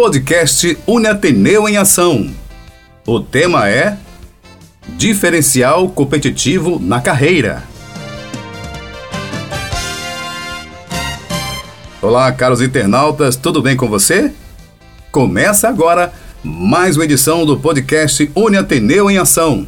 Podcast Uniateneu em Ação. O tema é Diferencial competitivo na carreira. Olá, caros internautas, tudo bem com você? Começa agora mais uma edição do podcast Uniateneu em Ação,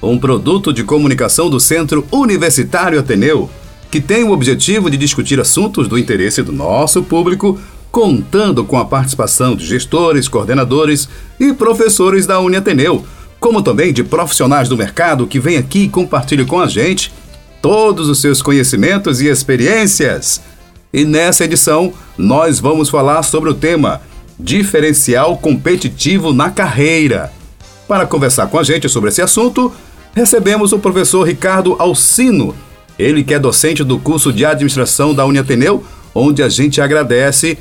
um produto de comunicação do Centro Universitário Ateneu, que tem o objetivo de discutir assuntos do interesse do nosso público, contando com a participação de gestores, coordenadores e professores da Uniateneu, como também de profissionais do mercado que vêm aqui e compartilham com a gente todos os seus conhecimentos e experiências. E nessa edição, nós vamos falar sobre o tema Diferencial competitivo na carreira. Para conversar com a gente sobre esse assunto, recebemos o professor Ricardo Alcino, ele que é docente do curso de administração da Uniateneu, onde a gente agradece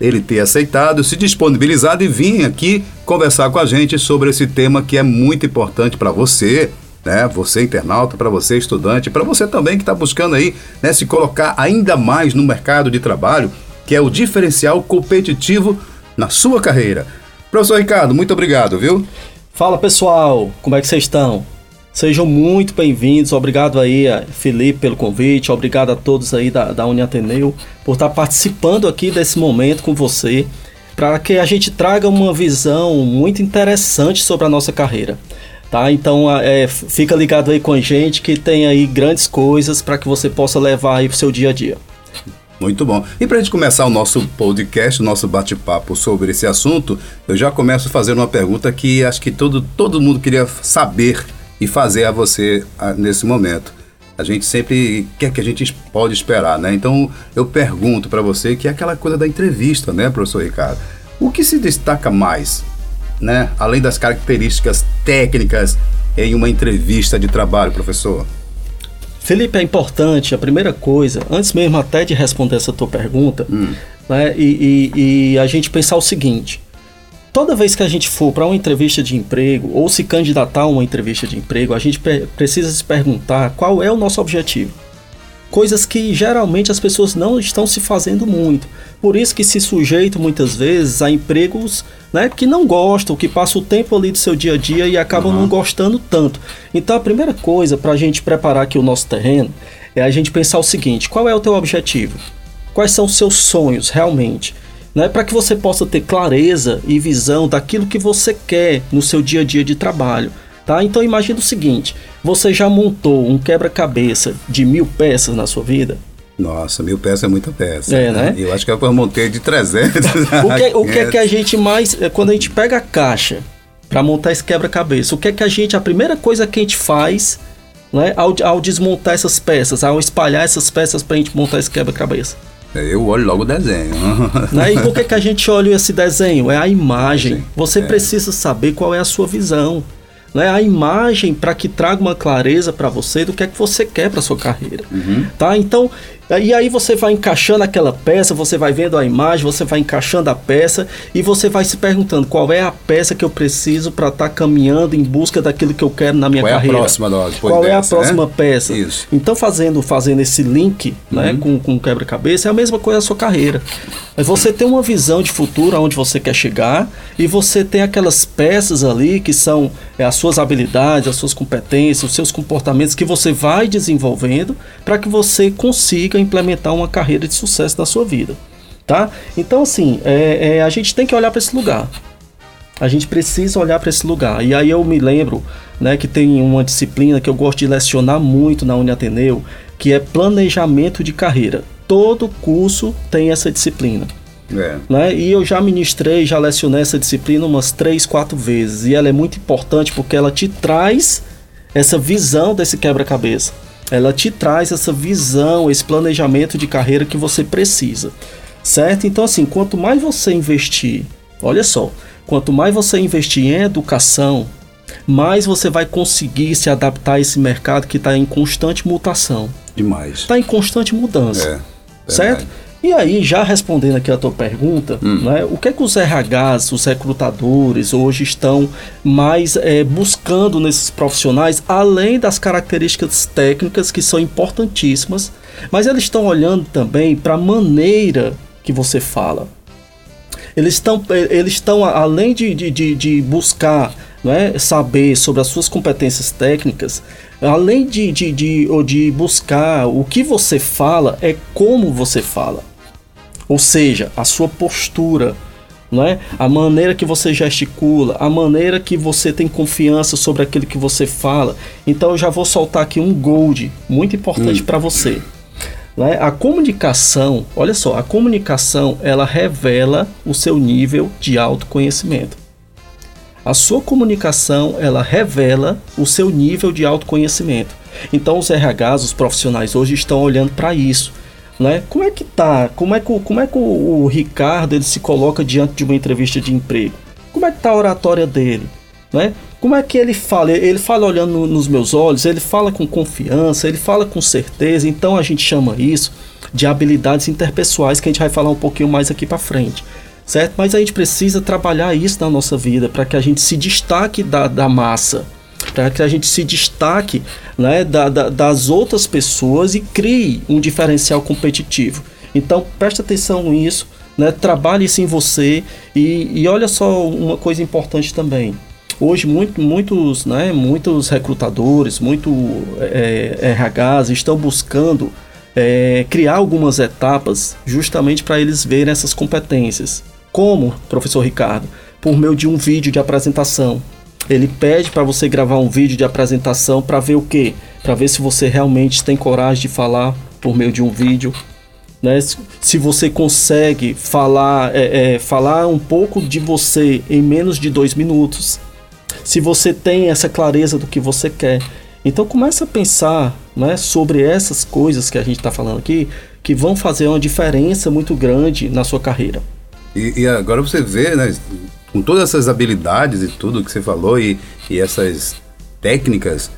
ele ter aceitado, se disponibilizado e vir aqui conversar com a gente sobre esse tema que é muito importante para você, né? Você internauta, para você estudante, para você também que está buscando aí, né, se colocar ainda mais no mercado de trabalho, que é o diferencial competitivo na sua carreira. Professor Ricardo, muito obrigado, viu? Fala pessoal, como é que vocês estão? Sejam muito bem-vindos, obrigado aí a Felipe pelo convite, obrigado a todos aí da, da Uniateneu por estar participando aqui desse momento com você, para que a gente traga uma visão muito interessante sobre a nossa carreira. Tá? Então é, fica ligado aí com a gente que tem aí grandes coisas para que você possa levar aí para o seu dia a dia. Muito bom. E para a gente começar o nosso podcast, o nosso bate-papo sobre esse assunto, eu já começo fazendo uma pergunta que acho que todo, todo mundo queria saber e fazer a você a, nesse momento. A gente sempre quer que a gente pode esperar, né? Então eu pergunto para você que é aquela coisa da entrevista, né, professor Ricardo? O que se destaca mais, né? Além das características técnicas em uma entrevista de trabalho, professor? Felipe, é importante, a primeira coisa, antes mesmo até de responder essa tua pergunta, hum. né, e, e, e a gente pensar o seguinte: toda vez que a gente for para uma entrevista de emprego ou se candidatar a uma entrevista de emprego, a gente precisa se perguntar qual é o nosso objetivo. Coisas que geralmente as pessoas não estão se fazendo muito. Por isso que se sujeitam muitas vezes a empregos né, que não gostam, que passam o tempo ali do seu dia a dia e acabam uhum. não gostando tanto. Então a primeira coisa para a gente preparar aqui o nosso terreno é a gente pensar o seguinte: qual é o teu objetivo? Quais são os seus sonhos realmente? Né, para que você possa ter clareza e visão daquilo que você quer no seu dia a dia de trabalho. Tá? Então imagine o seguinte: você já montou um quebra-cabeça de mil peças na sua vida? Nossa, mil peças é muita peça. É, né? Eu acho que eu montei de 300. o, que, o que é que a gente mais. É, quando a gente pega a caixa para montar esse quebra-cabeça, o que é que a gente. A primeira coisa que a gente faz né, ao, ao desmontar essas peças, ao espalhar essas peças para a gente montar esse quebra-cabeça? Eu olho logo o desenho. Né? E por que, que a gente olha esse desenho? É a imagem. Sim, Você é. precisa saber qual é a sua visão né, a imagem para que traga uma clareza para você do que é que você quer para sua carreira, uhum. tá? Então e aí você vai encaixando aquela peça, você vai vendo a imagem, você vai encaixando a peça e você vai se perguntando qual é a peça que eu preciso para estar tá caminhando em busca daquilo que eu quero na minha qual carreira. É a próxima, não, qual dessa, é a próxima né? peça? Isso. Então fazendo, fazendo esse link né, uhum. com, com quebra-cabeça é a mesma coisa a sua carreira. Mas você tem uma visão de futuro aonde você quer chegar e você tem aquelas peças ali que são é, as suas habilidades, as suas competências, os seus comportamentos que você vai desenvolvendo para que você consiga implementar uma carreira de sucesso na sua vida, tá? Então assim, é, é, a gente tem que olhar para esse lugar. A gente precisa olhar para esse lugar. E aí eu me lembro, né, que tem uma disciplina que eu gosto de lecionar muito na Uniateneu, que é planejamento de carreira. Todo curso tem essa disciplina. É. Né? E eu já ministrei, já lecionei essa disciplina umas três, quatro vezes. E ela é muito importante porque ela te traz essa visão desse quebra-cabeça ela te traz essa visão, esse planejamento de carreira que você precisa, certo? Então, assim, quanto mais você investir, olha só, quanto mais você investir em educação, mais você vai conseguir se adaptar a esse mercado que está em constante mutação. Demais. Está em constante mudança. É, certo? E aí, já respondendo aqui a tua pergunta, hum. né, o que é que os RHs, os recrutadores, hoje estão mais é, buscando nesses profissionais, além das características técnicas que são importantíssimas, mas eles estão olhando também para a maneira que você fala. Eles estão, eles estão além de, de, de, buscar não é, saber sobre as suas competências técnicas, além de, de, de, de buscar o que você fala, é como você fala. Ou seja, a sua postura, não é? A maneira que você gesticula, a maneira que você tem confiança sobre aquilo que você fala. Então eu já vou soltar aqui um gold muito importante hum. para você. Né? A comunicação, olha só, a comunicação ela revela o seu nível de autoconhecimento. A sua comunicação ela revela o seu nível de autoconhecimento. Então os RHs, os profissionais hoje estão olhando para isso. Né? Como é que tá? Como é que, como é que o, o Ricardo ele se coloca diante de uma entrevista de emprego? Como é que tá a oratória dele? Né? Como é que ele fala? Ele fala olhando nos meus olhos, ele fala com confiança, ele fala com certeza. Então a gente chama isso de habilidades interpessoais que a gente vai falar um pouquinho mais aqui para frente, certo? Mas a gente precisa trabalhar isso na nossa vida para que a gente se destaque da, da massa, para que a gente se destaque né, da, da, das outras pessoas e crie um diferencial competitivo. Então preste atenção nisso, né? Trabalhe isso em você e, e olha só uma coisa importante também Hoje muito, muitos, né, muitos recrutadores, muito é, RHs estão buscando é, criar algumas etapas justamente para eles verem essas competências. Como, professor Ricardo, por meio de um vídeo de apresentação. Ele pede para você gravar um vídeo de apresentação para ver o quê? Para ver se você realmente tem coragem de falar por meio de um vídeo. Né? Se você consegue falar, é, é, falar um pouco de você em menos de dois minutos se você tem essa clareza do que você quer. Então comece a pensar né, sobre essas coisas que a gente está falando aqui, que vão fazer uma diferença muito grande na sua carreira. E, e, agora você vê, né, com todas essas habilidades e tudo que você falou e, e essas técnicas,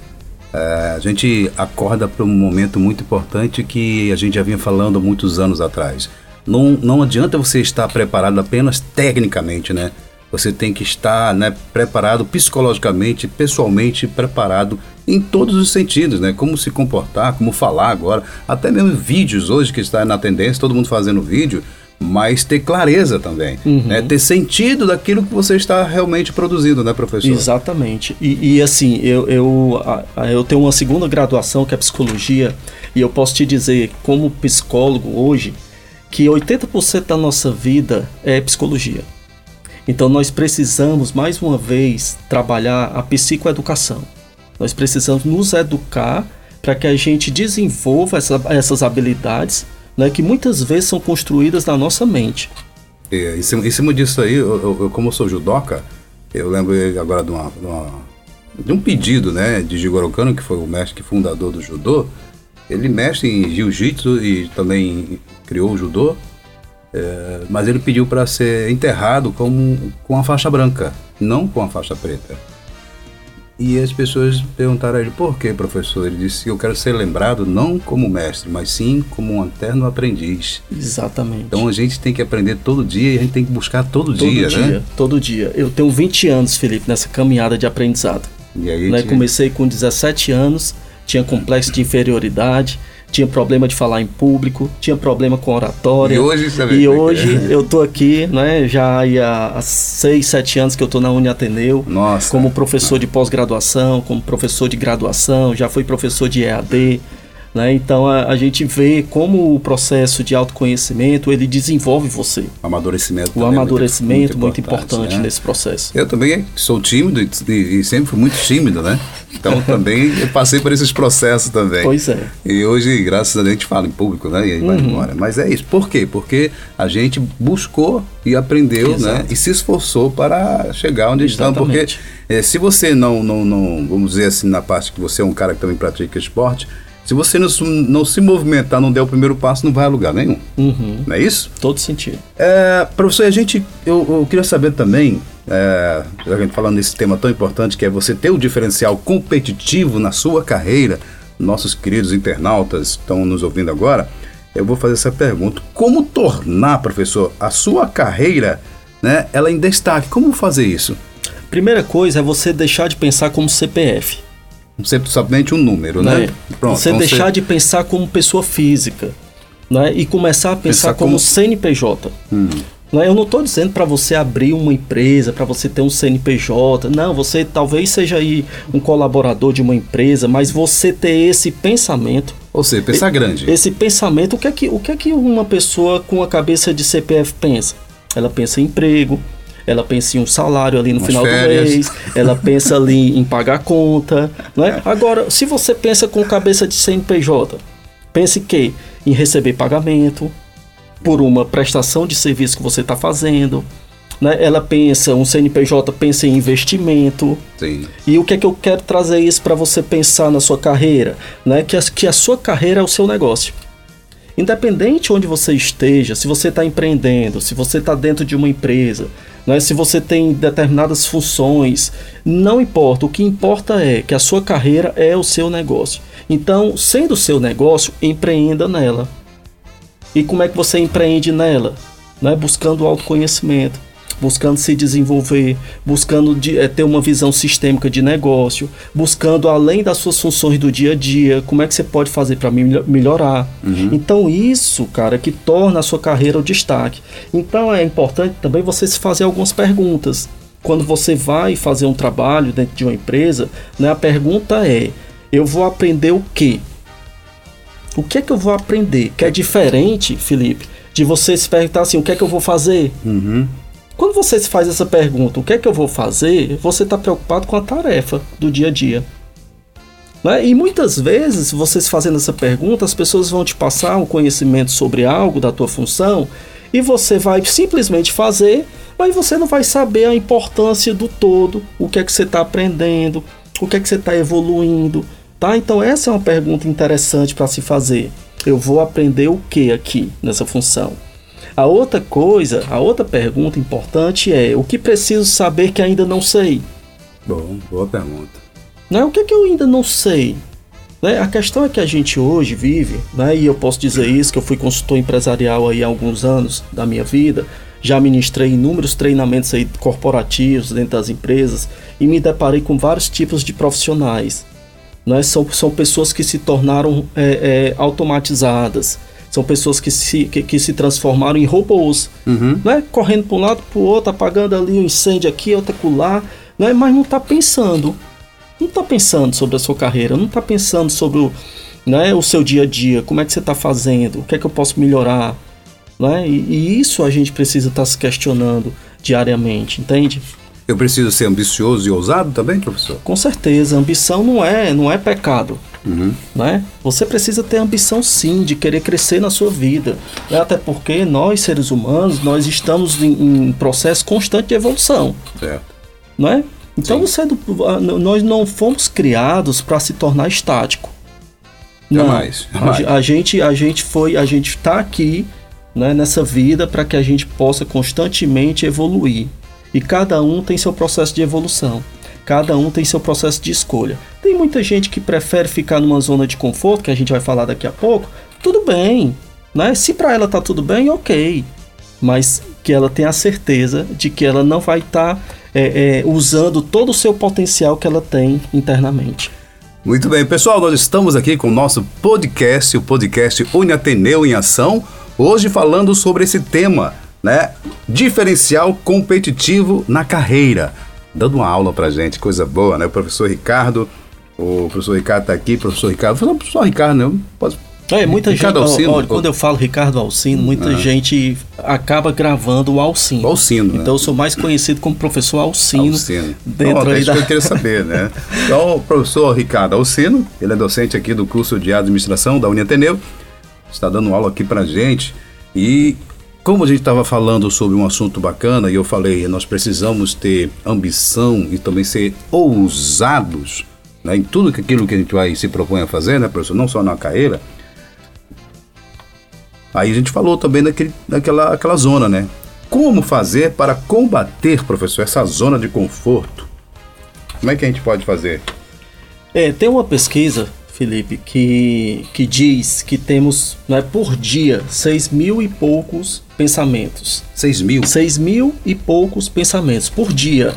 é, a gente acorda para um momento muito importante que a gente já vinha falando há muitos anos atrás. Não, não adianta você estar preparado apenas tecnicamente, né? Você tem que estar né, preparado psicologicamente, pessoalmente preparado em todos os sentidos, né? Como se comportar, como falar agora, até mesmo vídeos hoje que está na tendência, todo mundo fazendo vídeo, mas ter clareza também, uhum. né? Ter sentido daquilo que você está realmente produzindo, né, professor? Exatamente. E, e assim, eu, eu, eu tenho uma segunda graduação que é psicologia e eu posso te dizer, como psicólogo hoje, que 80% da nossa vida é psicologia. Então nós precisamos mais uma vez trabalhar a psicoeducação. Nós precisamos nos educar para que a gente desenvolva essa, essas habilidades né, que muitas vezes são construídas na nossa mente. É, em, cima, em cima disso aí, eu, eu, como eu sou judoca, eu lembro agora de, uma, de, uma, de um pedido né, de Jigoro Kano, que foi o mestre fundador do judô. Ele mexe em jiu-jitsu e também criou o judô. É, mas ele pediu para ser enterrado com, com a faixa branca, não com a faixa preta. E as pessoas perguntaram a ele por que, professor? Ele disse: Eu quero ser lembrado não como mestre, mas sim como um eterno aprendiz. Exatamente. Então a gente tem que aprender todo dia e a gente tem que buscar todo, todo dia, dia, né? Todo dia. Eu tenho 20 anos, Felipe, nessa caminhada de aprendizado. E aí, né? Comecei com 17 anos, tinha complexo de inferioridade tinha problema de falar em público, tinha problema com oratória. E hoje, sabe e é hoje é. eu tô aqui, né, já há seis, sete anos que eu tô na Uni Ateneu, Nossa. como professor de pós-graduação, como professor de graduação, já fui professor de EAD, né? Então a, a, gente vê como o processo de autoconhecimento ele desenvolve você. O amadurecimento. O amadurecimento muito, muito importante, importante né? nesse processo. Eu também sou tímido e, e, sempre fui muito tímido, né? Então também eu passei por esses processos também. Pois é. E hoje, graças a Deus, a gente fala em público, né? E aí uhum. vai embora. Mas é isso. Por quê? Porque a gente buscou e aprendeu, né? Exato. né? E se esforçou para chegar onde estamos. Porque é, se você não, não, não, vamos dizer assim, na parte que você é um cara que também pratica esporte, se você não, não, se movimentar, não der o primeiro passo, não vai a lugar nenhum. Uhum. Não é isso? Todo sentido. É, professor, a gente, eu, eu queria saber também, é, a gente falando nesse tema tão importante que é você ter o um diferencial competitivo na sua carreira, nossos queridos internautas estão nos ouvindo agora, eu vou fazer essa pergunta. Como tornar, professor, a sua carreira, né, ela em destaque? Como fazer isso? Primeira coisa é você deixar de pensar como CPF somente um número, né? É. Pronto, você deixar ser... de pensar como pessoa física, né? E começar a pensar, pensar como, como, CNPJ. Hum. Não, é? eu não estou dizendo para você abrir uma empresa, para você ter um CNPJ. Não, você talvez seja aí um colaborador de uma empresa, mas você ter esse pensamento. Ou seja, pensar grande. Esse pensamento, o que, é que, o que é que uma pessoa com a cabeça de CPF pensa? Ela pensa em emprego, ela pensa em um salário ali no Umas final férias. do mês, ela pensa ali em pagar conta, não é? Agora, se você pensa com cabeça de CNPJ, pense que em receber pagamento, por uma prestação de serviço que você está fazendo. Né? Ela pensa, um CNPJ pensa em investimento. Sim. E o que é que eu quero trazer isso para você pensar na sua carreira? Né? Que, a, que a sua carreira é o seu negócio. Independente onde você esteja, se você está empreendendo, se você está dentro de uma empresa, né? se você tem determinadas funções, não importa. O que importa é que a sua carreira é o seu negócio. Então, sendo o seu negócio, empreenda nela. E como é que você empreende nela? Né? Buscando autoconhecimento, buscando se desenvolver, buscando de, é, ter uma visão sistêmica de negócio, buscando além das suas funções do dia a dia, como é que você pode fazer para melhorar. Uhum. Então isso, cara, que torna a sua carreira o destaque. Então é importante também você se fazer algumas perguntas. Quando você vai fazer um trabalho dentro de uma empresa, né, a pergunta é: eu vou aprender o quê? O que é que eu vou aprender? Que é diferente, Felipe, de você se perguntar assim: o que é que eu vou fazer? Uhum. Quando você se faz essa pergunta, o que é que eu vou fazer? Você está preocupado com a tarefa do dia a dia. Né? E muitas vezes, você se fazendo essa pergunta, as pessoas vão te passar um conhecimento sobre algo da tua função e você vai simplesmente fazer, mas você não vai saber a importância do todo, o que é que você está aprendendo, o que é que você está evoluindo. Tá? Então essa é uma pergunta interessante para se fazer. Eu vou aprender o que aqui nessa função? A outra coisa, a outra pergunta importante é o que preciso saber que ainda não sei? Bom, boa pergunta. Né? O que, é que eu ainda não sei? Né? A questão é que a gente hoje vive, né? e eu posso dizer isso, que eu fui consultor empresarial aí há alguns anos da minha vida, já ministrei inúmeros treinamentos aí corporativos dentro das empresas e me deparei com vários tipos de profissionais né? são, são pessoas que se tornaram é, é, automatizadas, são pessoas que se, que, que se transformaram em robôs, uhum. né? correndo para um lado para o outro, apagando ali um incêndio aqui, outro acolá, né? mas não está pensando, não está pensando sobre a sua carreira, não está pensando sobre o, né, o seu dia a dia, como é que você está fazendo, o que é que eu posso melhorar, né? E, e isso a gente precisa estar tá se questionando diariamente, entende? Eu preciso ser ambicioso e ousado também, professor? Com certeza, ambição não é, não é pecado. Uhum. Né? Você precisa ter ambição sim, de querer crescer na sua vida. Até porque nós, seres humanos, nós estamos em, em processo constante de evolução. Certo. Né? Então você, nós não fomos criados para se tornar estático. Jamais. Não. jamais. A, a, gente, a gente foi, a gente está aqui né, nessa vida para que a gente possa constantemente evoluir. E cada um tem seu processo de evolução. Cada um tem seu processo de escolha. Tem muita gente que prefere ficar numa zona de conforto, que a gente vai falar daqui a pouco. Tudo bem, né? Se para ela tá tudo bem, ok. Mas que ela tenha a certeza de que ela não vai estar tá, é, é, usando todo o seu potencial que ela tem internamente. Muito bem, pessoal, nós estamos aqui com o nosso podcast, o podcast Uniateneu em Ação, hoje falando sobre esse tema né? Diferencial competitivo na carreira. Dando uma aula pra gente, coisa boa, né? O professor Ricardo, o professor Ricardo tá aqui, professor Ricardo, falar professor Ricardo, né? Pode, é, muita Ricardo gente, Alcino, ó, ó, quando eu falo Ricardo Alcino, muita ah. gente acaba gravando o Alcino. O Alcino, Então né? eu sou mais conhecido como professor Alcino. Alcino. Dentro Não, aí da... que eu queria saber, né? Então, o professor Ricardo Alcino, ele é docente aqui do curso de administração da Uniateneu, está dando aula aqui pra gente e como a gente estava falando sobre um assunto bacana e eu falei, nós precisamos ter ambição e também ser ousados né, em tudo aquilo que a gente vai se propõe a fazer, né, professor? Não só na carreira. Aí a gente falou também daquele, daquela aquela zona, né? Como fazer para combater, professor, essa zona de conforto? Como é que a gente pode fazer? É, tem uma pesquisa Felipe, que, que diz que temos é por dia seis mil e poucos pensamentos. Seis mil? Seis mil e poucos pensamentos por dia.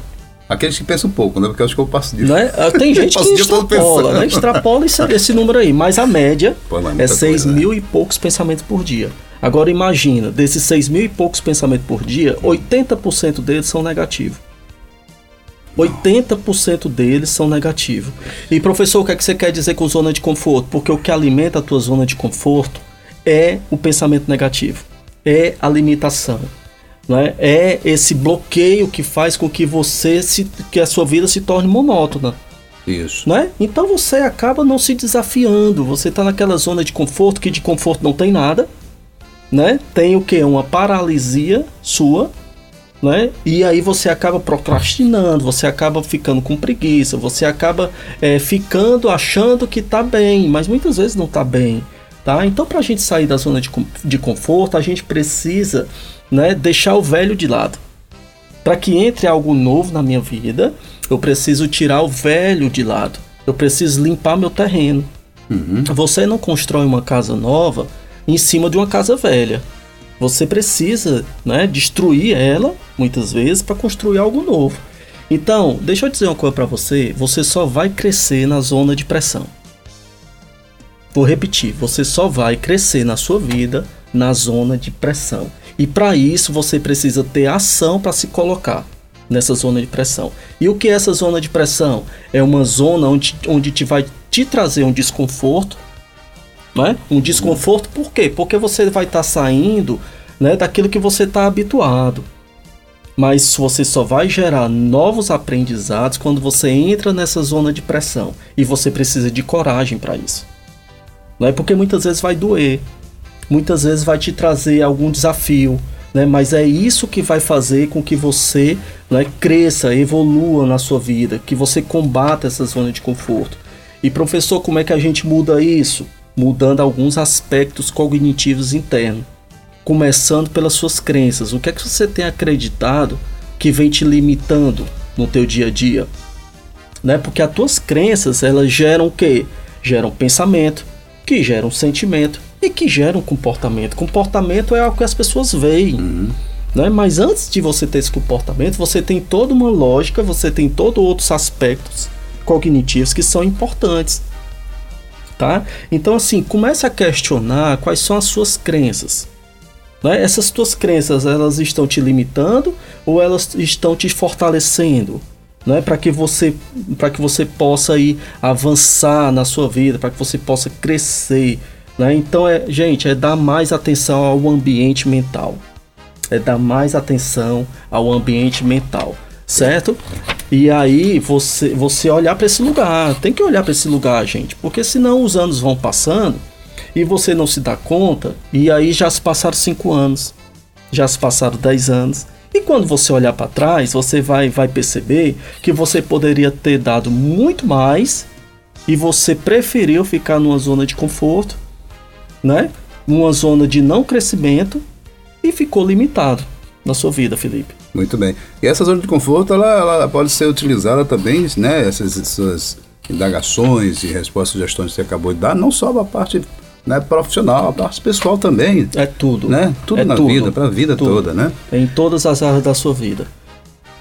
Aqueles que pensam pouco, né? Porque eu acho que eu passo disso. É? Ah, tem gente que extrapola, né? Extrapola esse, esse número aí, mas a média Pô, é 6 coisa, mil né? e poucos pensamentos por dia. Agora imagina, desses 6 mil e poucos pensamentos por dia, 80% deles são negativos. 80% deles são negativos. E professor, o que, é que você quer dizer com zona de conforto? Porque o que alimenta a tua zona de conforto é o pensamento negativo, é a limitação. Né? É esse bloqueio que faz com que você se, que a sua vida se torne monótona. Isso. Né? Então você acaba não se desafiando. Você está naquela zona de conforto que de conforto não tem nada. Né? Tem o que? Uma paralisia sua. Né? E aí você acaba procrastinando, você acaba ficando com preguiça, você acaba é, ficando achando que está bem, mas muitas vezes não está bem. Tá? Então, para a gente sair da zona de, de conforto, a gente precisa né, deixar o velho de lado. Para que entre algo novo na minha vida, eu preciso tirar o velho de lado. Eu preciso limpar meu terreno. Uhum. Você não constrói uma casa nova em cima de uma casa velha. Você precisa né, destruir ela, muitas vezes, para construir algo novo. Então, deixa eu dizer uma coisa para você: você só vai crescer na zona de pressão. Vou repetir: você só vai crescer na sua vida na zona de pressão. E para isso você precisa ter ação para se colocar nessa zona de pressão. E o que é essa zona de pressão? É uma zona onde, onde te vai te trazer um desconforto, né? Um desconforto por quê? Porque você vai estar tá saindo né, daquilo que você está habituado. Mas você só vai gerar novos aprendizados quando você entra nessa zona de pressão. E você precisa de coragem para isso. Não é porque muitas vezes vai doer, muitas vezes vai te trazer algum desafio, né? Mas é isso que vai fazer com que você né, cresça, evolua na sua vida, que você combata essa zona de conforto. E professor, como é que a gente muda isso? Mudando alguns aspectos cognitivos internos, começando pelas suas crenças. O que é que você tem acreditado que vem te limitando no teu dia a dia? Né? Porque as tuas crenças, elas geram o quê? Geram pensamento, que geram sentimento, e que geram comportamento. Comportamento é algo que as pessoas veem. Uhum. Né? Mas antes de você ter esse comportamento, você tem toda uma lógica, você tem todos outros aspectos cognitivos que são importantes. Tá? Então, assim, comece a questionar quais são as suas crenças. Né? Essas tuas crenças, elas estão te limitando ou elas estão te fortalecendo? Né, para que você para que você possa ir avançar na sua vida, para que você possa crescer, né? Então, é, gente, é dar mais atenção ao ambiente mental. É dar mais atenção ao ambiente mental, certo? E aí você, você olhar para esse lugar. Tem que olhar para esse lugar, gente, porque senão os anos vão passando e você não se dá conta. E aí já se passaram cinco anos, já se passaram dez anos. E quando você olhar para trás, você vai, vai perceber que você poderia ter dado muito mais e você preferiu ficar numa zona de conforto né? Uma zona de não crescimento e ficou limitado na sua vida, Felipe. Muito bem. E essa zona de conforto, ela, ela pode ser utilizada também, né? Essas, essas indagações e respostas, sugestões que você acabou de dar, não só a parte né, profissional, a parte pessoal também. É tudo. Né? Tudo é na tudo, vida, para a vida tudo. toda, né? Em todas as áreas da sua vida.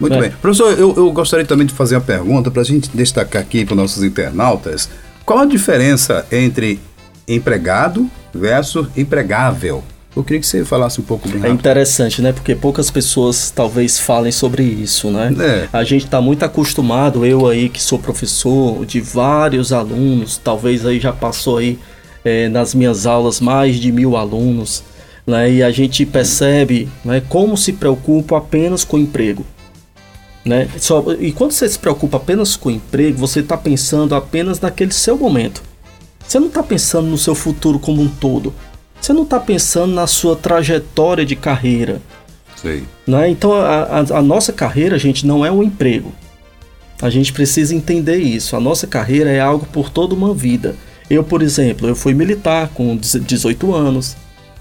Muito é. bem. Professor, eu, eu gostaria também de fazer uma pergunta para a gente destacar aqui para os nossos internautas. Qual a diferença entre empregado versus empregável. Eu queria que você falasse um pouco bem É interessante, né? Porque poucas pessoas talvez falem sobre isso, né? É. A gente está muito acostumado, eu aí que sou professor de vários alunos, talvez aí já passou aí é, nas minhas aulas mais de mil alunos, né? E a gente percebe né, como se preocupa apenas com o emprego. Né? Só, e quando você se preocupa apenas com o emprego, você está pensando apenas naquele seu momento. Você não está pensando no seu futuro como um todo. Você não está pensando na sua trajetória de carreira. Sei. Né? Então a, a, a nossa carreira, gente, não é um emprego. A gente precisa entender isso. A nossa carreira é algo por toda uma vida. Eu, por exemplo, eu fui militar com 18 anos.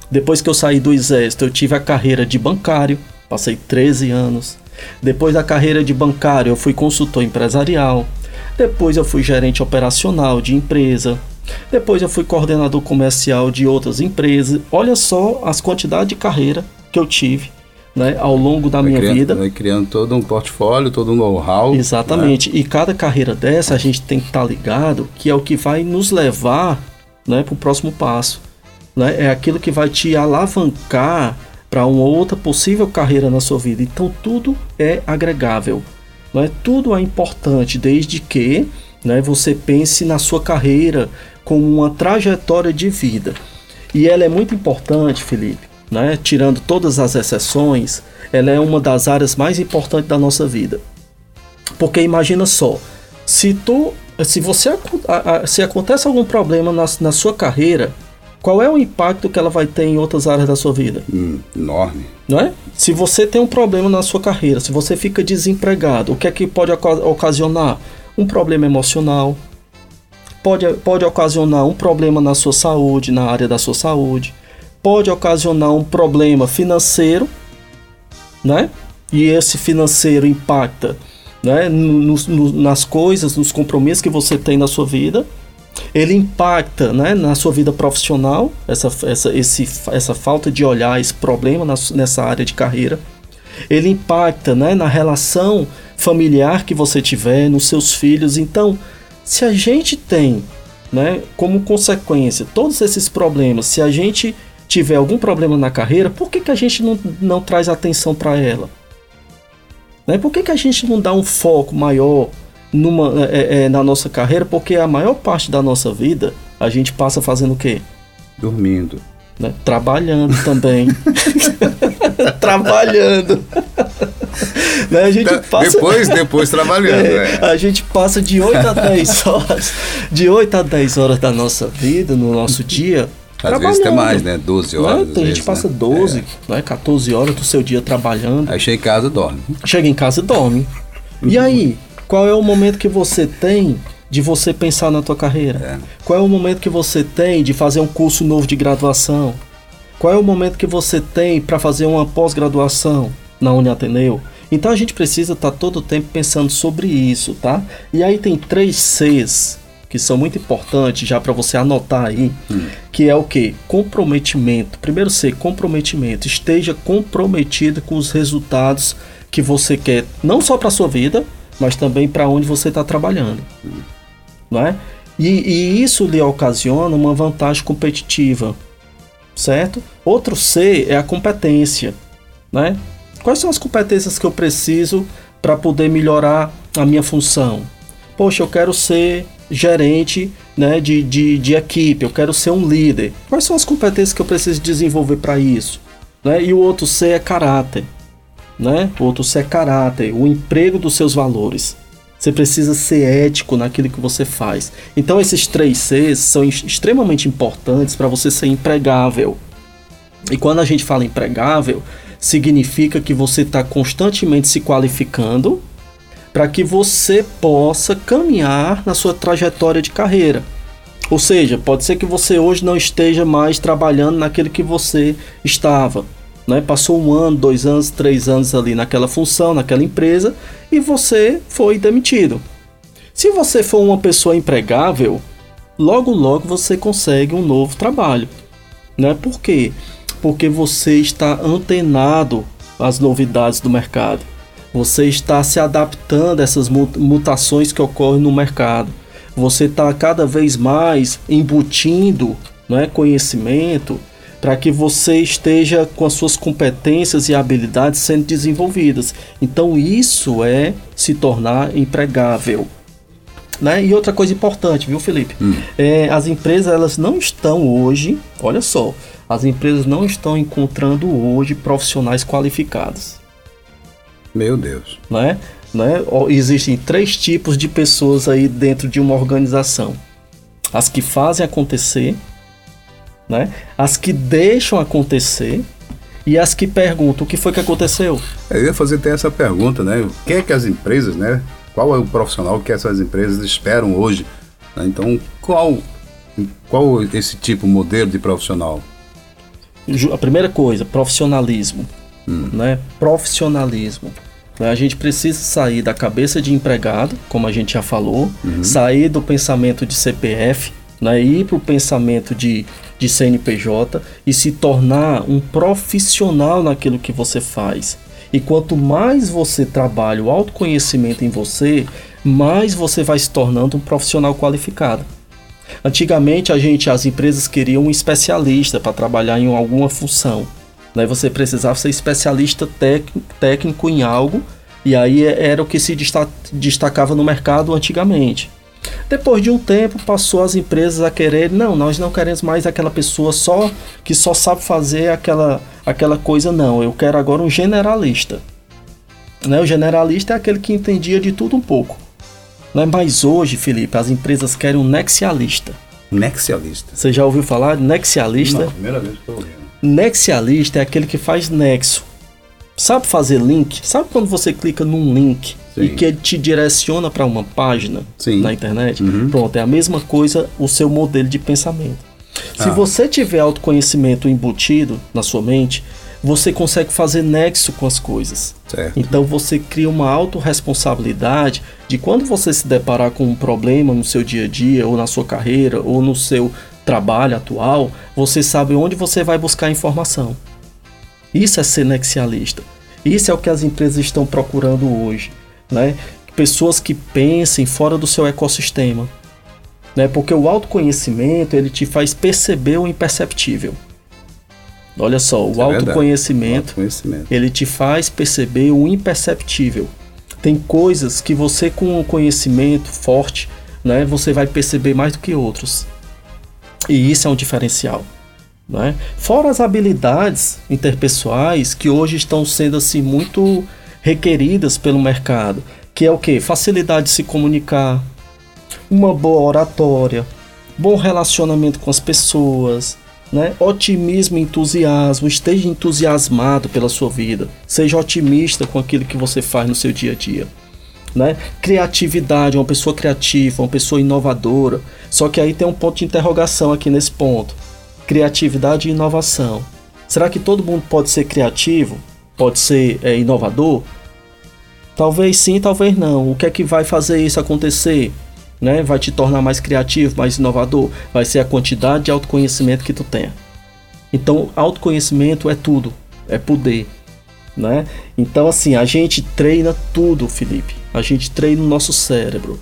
Depois que eu saí do exército, eu tive a carreira de bancário, passei 13 anos. Depois da carreira de bancário, eu fui consultor empresarial. Depois eu fui gerente operacional de empresa. Depois eu fui coordenador comercial de outras empresas. Olha só as quantidades de carreira que eu tive né, ao longo da vai minha criando, vida. Vai criando todo um portfólio, todo um know-how. Exatamente. Né? E cada carreira dessa a gente tem que estar tá ligado que é o que vai nos levar né, para o próximo passo. Né? É aquilo que vai te alavancar para uma outra possível carreira na sua vida. Então tudo é agregável. Né? Tudo é importante, desde que né, você pense na sua carreira como uma trajetória de vida. E ela é muito importante, Felipe, né? tirando todas as exceções, ela é uma das áreas mais importantes da nossa vida. Porque imagina só, se tu, se você se acontece algum problema na, na sua carreira, qual é o impacto que ela vai ter em outras áreas da sua vida? Hum, enorme. Não é? Se você tem um problema na sua carreira, se você fica desempregado, o que é que pode ocasionar? Um problema emocional, pode, pode ocasionar um problema na sua saúde, na área da sua saúde, pode ocasionar um problema financeiro, né? E esse financeiro impacta né, no, no, nas coisas, nos compromissos que você tem na sua vida. Ele impacta né, na sua vida profissional, essa, essa, esse, essa falta de olhar esse problema na, nessa área de carreira. Ele impacta né, na relação familiar que você tiver, nos seus filhos. Então, se a gente tem né, como consequência todos esses problemas, se a gente tiver algum problema na carreira, por que, que a gente não, não traz atenção para ela? Né? Por que, que a gente não dá um foco maior numa, é, é, na nossa carreira? Porque a maior parte da nossa vida a gente passa fazendo o quê? Dormindo. Né? Trabalhando também. Trabalhando. Né? A gente tá, passa... Depois, depois trabalhando. É, é. A gente passa de 8 a 10 horas, de 8 a 10 horas da nossa vida, no nosso dia, às vezes até mais, né? 12 horas. Né? Tem gente que passa 12, né? né? 14 horas do seu dia trabalhando. Aí chega em casa e dorme. Chega em casa e dorme. e aí, qual é o momento que você tem de você pensar na tua carreira? É. Qual é o momento que você tem de fazer um curso novo de graduação? Qual é o momento que você tem para fazer uma pós-graduação na Uniateneu? Então a gente precisa estar tá todo o tempo pensando sobre isso, tá? E aí tem três Cs que são muito importantes já para você anotar aí, hum. que é o que? Comprometimento. Primeiro C, comprometimento. Esteja comprometido com os resultados que você quer, não só para sua vida, mas também para onde você está trabalhando, hum. não é? E, e isso lhe ocasiona uma vantagem competitiva, certo? Outro C é a competência, né? Quais são as competências que eu preciso para poder melhorar a minha função? Poxa, eu quero ser gerente né, de, de, de equipe, eu quero ser um líder. Quais são as competências que eu preciso desenvolver para isso? Né? E o outro C é caráter. Né? O outro C é caráter, o emprego dos seus valores. Você precisa ser ético naquilo que você faz. Então, esses três Cs são extremamente importantes para você ser empregável. E quando a gente fala empregável, significa que você está constantemente se qualificando para que você possa caminhar na sua trajetória de carreira. Ou seja, pode ser que você hoje não esteja mais trabalhando naquele que você estava. Né? Passou um ano, dois anos, três anos ali naquela função, naquela empresa e você foi demitido. Se você for uma pessoa empregável, logo logo você consegue um novo trabalho. Né? Por quê? Porque você está antenado às novidades do mercado. Você está se adaptando a essas mutações que ocorrem no mercado. Você está cada vez mais embutindo é, conhecimento para que você esteja com as suas competências e habilidades sendo desenvolvidas. Então isso é se tornar empregável. Né? E outra coisa importante, viu, Felipe? Hum. É, as empresas elas não estão hoje, olha só, as empresas não estão encontrando hoje profissionais qualificados. Meu Deus. Né? Né? Existem três tipos de pessoas aí dentro de uma organização: as que fazem acontecer, né? as que deixam acontecer e as que perguntam o que foi que aconteceu. Eu ia fazer até essa pergunta, né? O que é que as empresas, né? Qual é o profissional que essas empresas esperam hoje? Né? Então, qual, qual esse tipo, modelo de profissional? A primeira coisa, profissionalismo hum. né? Profissionalismo. Né? A gente precisa sair da cabeça de empregado, como a gente já falou, uhum. sair do pensamento de CPF, né? ir para o pensamento de, de CNPJ e se tornar um profissional naquilo que você faz. E quanto mais você trabalha o autoconhecimento em você, mais você vai se tornando um profissional qualificado. Antigamente a gente, as empresas queriam um especialista para trabalhar em alguma função. Né? Você precisava ser especialista técnico em algo e aí era o que se destacava no mercado antigamente. Depois de um tempo, passou as empresas a querer, não, nós não queremos mais aquela pessoa só que só sabe fazer aquela, aquela coisa, não. Eu quero agora um generalista. Né? O generalista é aquele que entendia de tudo um pouco. Né? Mas hoje, Felipe, as empresas querem um nexialista. Nexialista. Você já ouviu falar de nexialista? Não, primeira vez que estou ouvindo. Nexialista é aquele que faz nexo. Sabe fazer link? Sabe quando você clica num link Sim. e que ele te direciona para uma página Sim. na internet? Uhum. Pronto, é a mesma coisa o seu modelo de pensamento. Se ah. você tiver autoconhecimento embutido na sua mente, você consegue fazer nexo com as coisas. Certo. Então você cria uma autorresponsabilidade de quando você se deparar com um problema no seu dia a dia, ou na sua carreira, ou no seu trabalho atual, você sabe onde você vai buscar informação. Isso é ser nexialista. Isso é o que as empresas estão procurando hoje, né? Pessoas que pensem fora do seu ecossistema, né? Porque o autoconhecimento ele te faz perceber o imperceptível. Olha só, o, é autoconhecimento, o autoconhecimento ele te faz perceber o imperceptível. Tem coisas que você com o conhecimento forte, né, você vai perceber mais do que outros. E isso é um diferencial. Né? Fora as habilidades interpessoais que hoje estão sendo assim muito requeridas pelo mercado, que é o que? Facilidade de se comunicar, uma boa oratória, bom relacionamento com as pessoas, né? Otimismo e entusiasmo, esteja entusiasmado pela sua vida, seja otimista com aquilo que você faz no seu dia a dia. Né? Criatividade, uma pessoa criativa, uma pessoa inovadora. Só que aí tem um ponto de interrogação aqui nesse ponto criatividade e inovação. Será que todo mundo pode ser criativo? Pode ser é, inovador? Talvez sim, talvez não. O que é que vai fazer isso acontecer? Né? Vai te tornar mais criativo, mais inovador? Vai ser a quantidade de autoconhecimento que tu tenha. Então, autoconhecimento é tudo, é poder, né? Então, assim, a gente treina tudo, Felipe. A gente treina o nosso cérebro.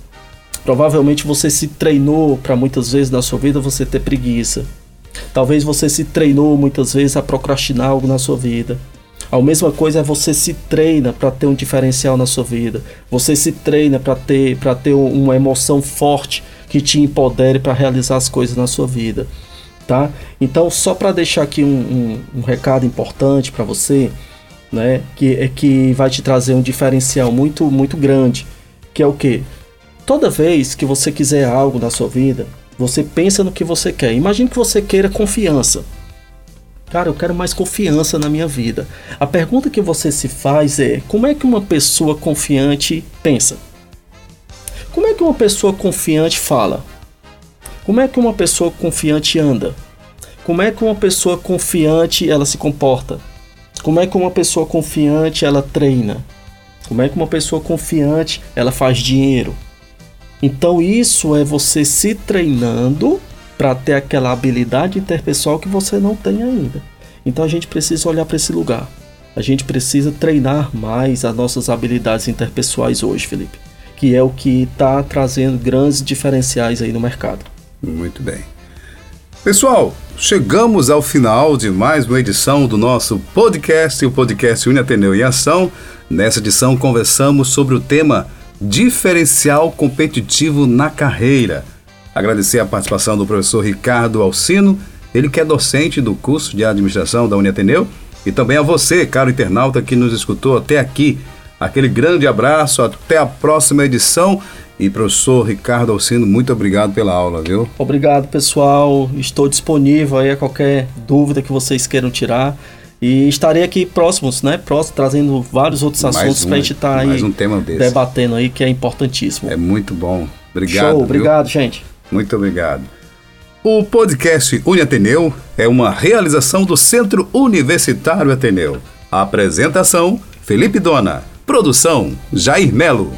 Provavelmente você se treinou para muitas vezes na sua vida você ter preguiça. Talvez você se treinou muitas vezes a procrastinar algo na sua vida. A mesma coisa é você se treina para ter um diferencial na sua vida. Você se treina para ter, ter uma emoção forte que te empodere para realizar as coisas na sua vida. Tá? Então, só para deixar aqui um, um, um recado importante para você, né, que é que vai te trazer um diferencial muito muito grande, que é o que? Toda vez que você quiser algo na sua vida, você pensa no que você quer. Imagine que você queira confiança. Cara, eu quero mais confiança na minha vida. A pergunta que você se faz é: como é que uma pessoa confiante pensa? Como é que uma pessoa confiante fala? Como é que uma pessoa confiante anda? Como é que uma pessoa confiante ela se comporta? Como é que uma pessoa confiante ela treina? Como é que uma pessoa confiante ela faz dinheiro? Então isso é você se treinando para ter aquela habilidade interpessoal que você não tem ainda. Então a gente precisa olhar para esse lugar. A gente precisa treinar mais as nossas habilidades interpessoais hoje, Felipe, que é o que está trazendo grandes diferenciais aí no mercado. Muito bem. Pessoal, chegamos ao final de mais uma edição do nosso podcast, o podcast Uniateneu em Ação. Nessa edição conversamos sobre o tema diferencial competitivo na carreira. Agradecer a participação do professor Ricardo Alcino, ele que é docente do curso de administração da Uniateneu, e também a você, caro internauta, que nos escutou até aqui. Aquele grande abraço, até a próxima edição. E professor Ricardo Alcino, muito obrigado pela aula, viu? Obrigado, pessoal. Estou disponível aí a qualquer dúvida que vocês queiram tirar. E estarei aqui próximos, né? Próximo, trazendo vários outros assuntos um, para a gente estar tá aí um debatendo aí, que é importantíssimo. É muito bom. Obrigado. Show, obrigado, viu? gente. Muito obrigado. O podcast Uniateneu é uma realização do Centro Universitário Ateneu. A apresentação: Felipe Dona. Produção: Jair Melo.